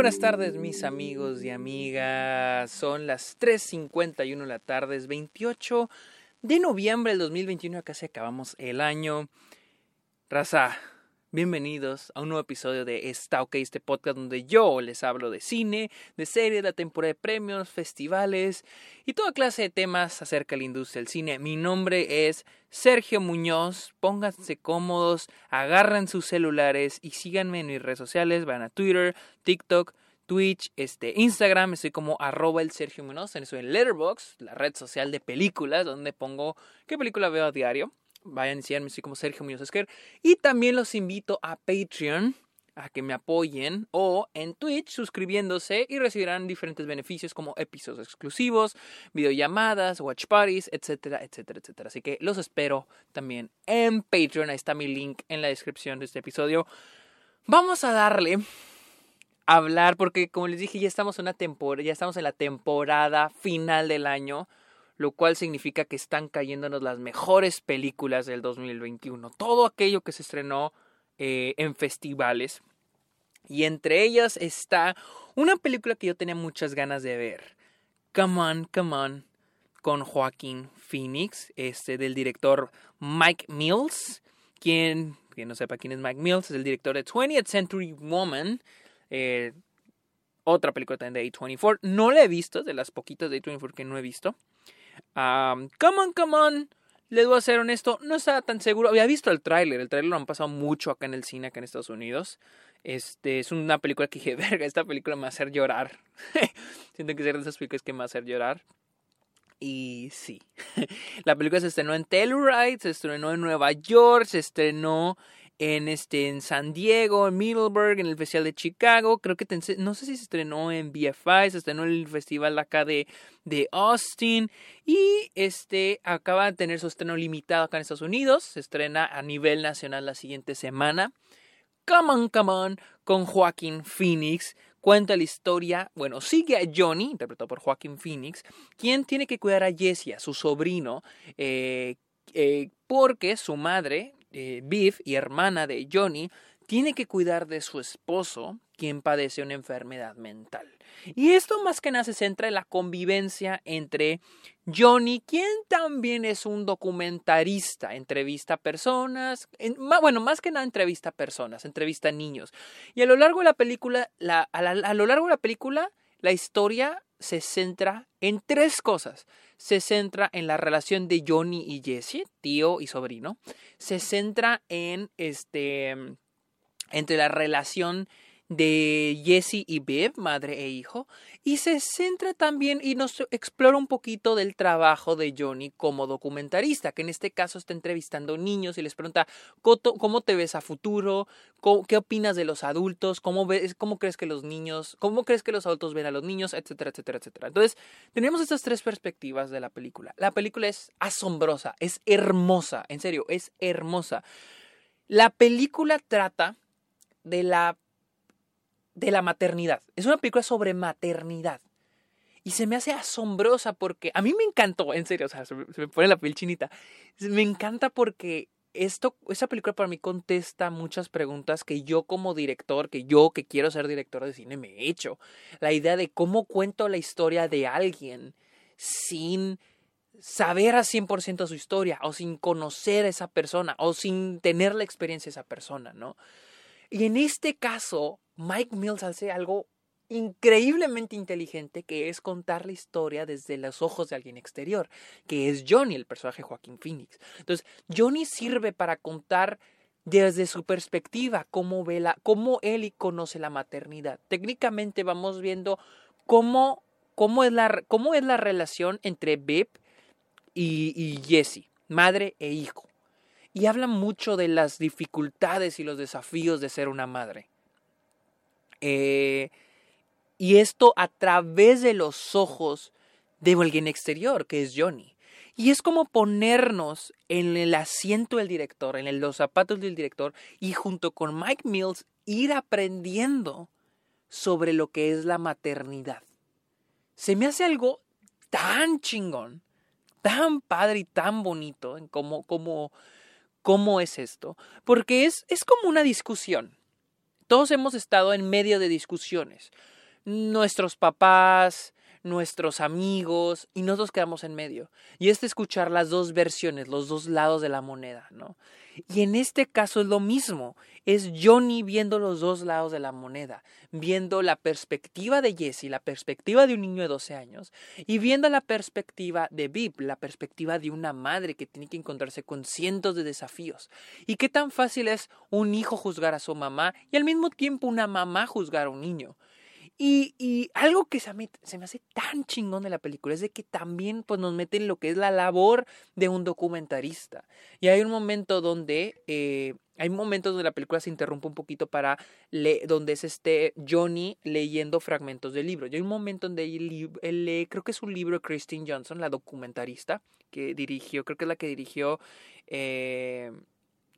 buenas tardes mis amigos y amigas. Son las 3.51 de la tarde, es 28 de noviembre del 2021, casi acabamos el año. Raza, bienvenidos a un nuevo episodio de Está OK, este podcast donde yo les hablo de cine, de series, la temporada de premios, festivales y toda clase de temas acerca de la industria del cine. Mi nombre es Sergio Muñoz. Pónganse cómodos, agarren sus celulares y síganme en mis redes sociales. Van a Twitter, TikTok, Twitch, este, Instagram, estoy como arroba el Sergio Muñoz, estoy en Letterboxd, la red social de películas, donde pongo qué película veo a diario. Vayan y síganme, estoy como Sergio Muñoz Esquer. Y también los invito a Patreon, a que me apoyen, o en Twitch suscribiéndose y recibirán diferentes beneficios como episodios exclusivos, videollamadas, watch parties, etcétera, etcétera, etcétera. Así que los espero también en Patreon, ahí está mi link en la descripción de este episodio. Vamos a darle hablar, porque como les dije, ya estamos en una temporada, ya estamos en la temporada final del año, lo cual significa que están cayéndonos las mejores películas del 2021. Todo aquello que se estrenó eh, en festivales. Y entre ellas está una película que yo tenía muchas ganas de ver. Come on, come on. Con Joaquín Phoenix, este del director Mike Mills. Quien, quien no sepa quién es Mike Mills, es el director de 20th Century Woman, eh, otra película también de A24. No la he visto, de las poquitas de A24 que no he visto. Come on, come on. Les voy a ser honesto, no estaba tan seguro. Había visto el tráiler, el tráiler lo han pasado mucho acá en el cine, acá en Estados Unidos. Este, es una película que dije, verga, esta película me va a hacer llorar. Siento que es de esas películas que me va a hacer llorar. Y sí, la película se estrenó en Telluride, se estrenó en Nueva York, se estrenó en este en San Diego, en Middleburg, en el Festival de Chicago, creo que no sé si se estrenó en BFI, se estrenó en el festival acá de, de Austin y este acaba de tener su estreno limitado acá en Estados Unidos, se estrena a nivel nacional la siguiente semana. Come on, come on, con Joaquín Phoenix. Cuenta la historia, bueno, sigue a Johnny, interpretado por Joaquín Phoenix, quien tiene que cuidar a Jessie, a su sobrino, eh, eh, porque su madre, eh, Viv y hermana de Johnny, tiene que cuidar de su esposo, quien padece una enfermedad mental. Y esto más que nada se centra en la convivencia entre Johnny, quien también es un documentarista, entrevista a personas, bueno, más que nada entrevista a personas, entrevista a niños. Y a lo largo de la película, a lo largo de la película, la historia se centra en tres cosas. Se centra en la relación de Johnny y Jesse, tío y sobrino. Se centra en este entre la relación de Jesse y Bev, madre e hijo, y se centra también y nos explora un poquito del trabajo de Johnny como documentarista, que en este caso está entrevistando niños y les pregunta cómo te ves a futuro, qué opinas de los adultos, cómo ves, cómo crees que los niños, cómo crees que los adultos ven a los niños, etcétera, etcétera, etcétera. Entonces, tenemos estas tres perspectivas de la película. La película es asombrosa, es hermosa, en serio, es hermosa. La película trata de la de la maternidad. Es una película sobre maternidad. Y se me hace asombrosa porque a mí me encantó, en serio, o sea, se me, pone la piel chinita. Me encanta porque esto, esa película para mí contesta muchas preguntas que yo como director, que yo que quiero ser director de cine me he hecho. La idea de cómo cuento la historia de alguien sin saber a 100% su historia o sin conocer a esa persona o sin tener la experiencia de esa persona, ¿no? Y en este caso, Mike Mills hace algo increíblemente inteligente que es contar la historia desde los ojos de alguien exterior, que es Johnny, el personaje Joaquín Phoenix. Entonces, Johnny sirve para contar desde su perspectiva cómo ve la, cómo él conoce la maternidad. Técnicamente vamos viendo cómo, cómo, es, la, cómo es la relación entre Beb y, y Jesse, madre e hijo y habla mucho de las dificultades y los desafíos de ser una madre. Eh, y esto a través de los ojos de alguien exterior, que es Johnny. Y es como ponernos en el asiento del director, en los zapatos del director, y junto con Mike Mills ir aprendiendo sobre lo que es la maternidad. Se me hace algo tan chingón, tan padre y tan bonito en cómo, cómo, ¿Cómo es esto? Porque es, es como una discusión. Todos hemos estado en medio de discusiones. Nuestros papás, nuestros amigos y nosotros quedamos en medio. Y es escuchar las dos versiones, los dos lados de la moneda, ¿no? Y en este caso es lo mismo, es Johnny viendo los dos lados de la moneda, viendo la perspectiva de Jesse, la perspectiva de un niño de 12 años, y viendo la perspectiva de Viv, la perspectiva de una madre que tiene que encontrarse con cientos de desafíos. Y qué tan fácil es un hijo juzgar a su mamá y al mismo tiempo una mamá juzgar a un niño. Y, algo que se me, se me, hace tan chingón de la película es de que también pues, nos meten lo que es la labor de un documentarista. Y hay un momento donde, eh, hay momentos donde la película se interrumpe un poquito para, le, donde es este Johnny leyendo fragmentos del libro. Y hay un momento donde él, lee, creo que es un libro de Christine Johnson, la documentarista, que dirigió, creo que es la que dirigió... Eh,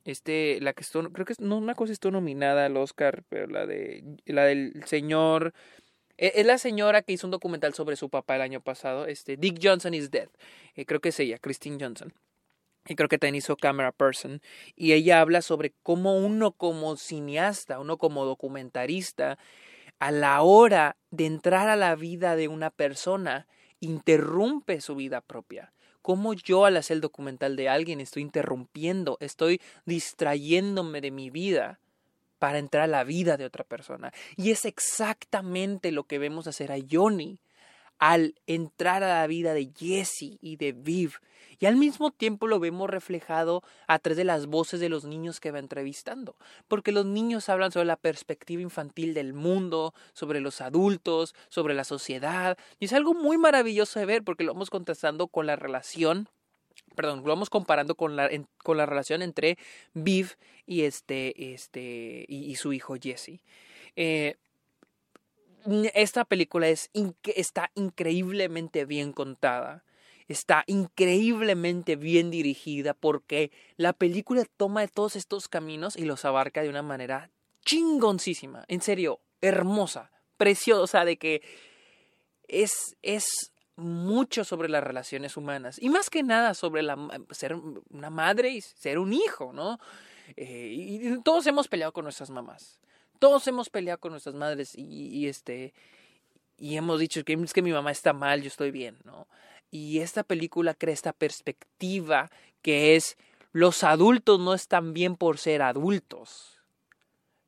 este, la que estuvo, creo que no una cosa estuvo nominada al Oscar, pero la de, la del señor, e, es la señora que hizo un documental sobre su papá el año pasado, este, Dick Johnson is Dead, eh, creo que es ella, Christine Johnson. Y creo que también hizo Camera Person. Y ella habla sobre cómo uno como cineasta, uno como documentarista, a la hora de entrar a la vida de una persona, interrumpe su vida propia cómo yo al hacer el documental de alguien estoy interrumpiendo, estoy distrayéndome de mi vida para entrar a la vida de otra persona. Y es exactamente lo que vemos hacer a Johnny al entrar a la vida de Jesse y de Viv. Y al mismo tiempo lo vemos reflejado a través de las voces de los niños que va entrevistando. Porque los niños hablan sobre la perspectiva infantil del mundo, sobre los adultos, sobre la sociedad. Y es algo muy maravilloso de ver porque lo vamos contrastando con la relación perdón, lo vamos comparando con la, con la relación entre Viv y este, este, y, su hijo Jesse. Eh, esta película es está increíblemente bien contada. Está increíblemente bien dirigida porque la película toma todos estos caminos y los abarca de una manera chingoncísima. En serio, hermosa, preciosa, de que es, es mucho sobre las relaciones humanas y más que nada sobre la, ser una madre y ser un hijo, ¿no? Eh, y todos hemos peleado con nuestras mamás todos hemos peleado con nuestras madres y, este y hemos dicho que es que mi mamá está mal, yo estoy bien, ¿no? Y esta película crea esta perspectiva que es los adultos no están bien por ser adultos.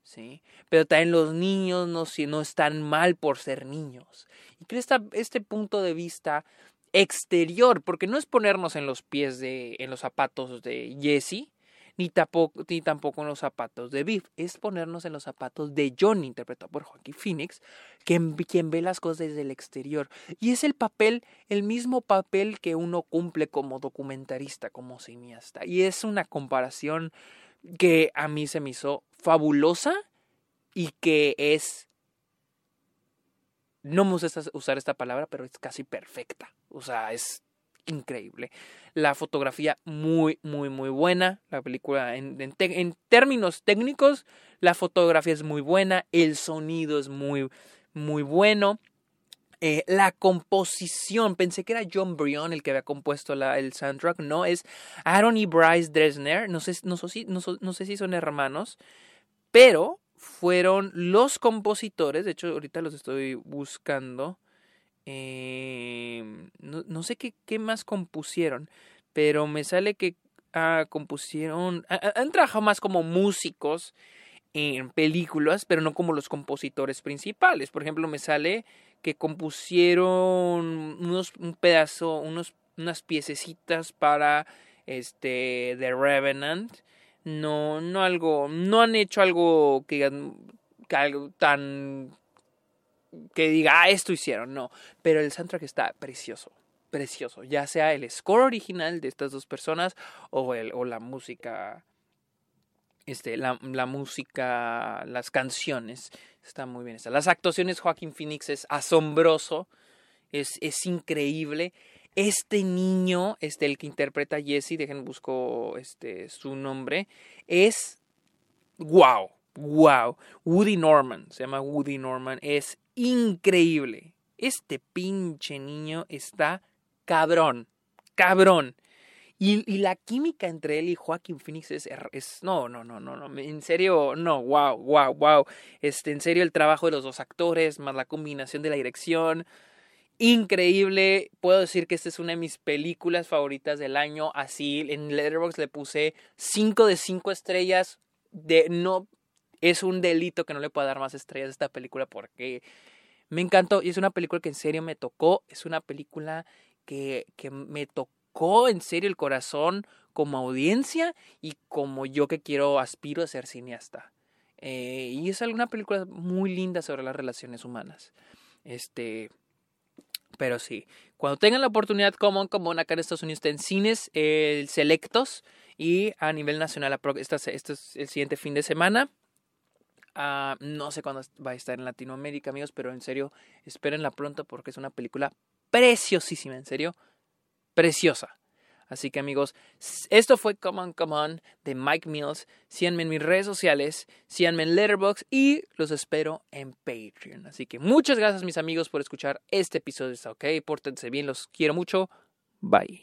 ¿Sí? Pero también los niños no, no están mal por ser niños. Y crea este punto de vista exterior, porque no es ponernos en los pies de, en los zapatos de Jesse, ni tampoco, ni tampoco en los zapatos de Biff, es ponernos en los zapatos de Johnny, interpretado por Joaquín Phoenix, quien, quien ve las cosas desde el exterior. Y es el papel, el mismo papel que uno cumple como documentarista, como cineasta. Y es una comparación que a mí se me hizo fabulosa y que es no me gusta usar esta palabra, pero es casi perfecta. O sea, es increíble. La fotografía muy, muy, muy buena. La película en, términos técnicos, la fotografía es muy buena. El sonido es muy, muy bueno. Eh, la composición, pensé que era John Brion el que había compuesto la, el soundtrack, no, es Aaron y Bryce Dresner, no sé, no, no, no sé si son hermanos, pero fueron los compositores, de hecho ahorita los estoy buscando, eh, no, sé qué, qué, más compusieron, pero me sale que ah, compusieron, han trabajado más como músicos en películas, pero no como los compositores principales. Por ejemplo, me sale que compusieron unos, un pedazo, unos, unas piececitas para este The Revenant. No, no algo, no han hecho algo que algo tan que diga, ah, esto hicieron, no. Pero el soundtrack está precioso, precioso. Ya sea el score original de estas dos personas o, el, o la música, este, la, la música, las canciones. Está muy bien. Las actuaciones, Joaquín Phoenix es asombroso, es, es increíble. Este niño, este, el que interpreta a Jesse, dejen busco este, su nombre, es wow, wow. Woody Norman, se llama Woody Norman, es increíble. Este pinche niño está cabrón, cabrón. Y, la química entre él y Joaquín Phoenix es, es, no, no, no, no, no, en serio, no, wow, wow, wow. Este, en serio, el trabajo de los dos actores, más la combinación de la dirección, increíble. Puedo decir que esta es una de mis películas favoritas del año. Así, en Letterboxd le puse 5 de 5 estrellas. De, no, es un delito que no le pueda dar más estrellas a esta película porque me encantó y es una película que en serio me tocó. Es una película que, que me tocó en serio el corazón como audiencia y como yo que quiero, aspiro a ser cineasta. Eh, y es una película muy linda sobre las relaciones humanas. Este, pero sí, cuando tengan la oportunidad, como común, acá en Estados Unidos está en cines eh, selectos y a nivel nacional, este, este es el siguiente fin de semana. Uh, no sé cuándo va a estar en Latinoamérica, amigos, pero en serio, espérenla pronto porque es una película preciosísima, en serio, preciosa. Así que amigos, esto fue Come On, Come On de Mike Mills. Síganme en mis redes sociales, síganme en Letterboxd y los espero en Patreon. Así que muchas gracias mis amigos por escuchar este episodio. ¿Ok? Pórtense bien, los quiero mucho. Bye.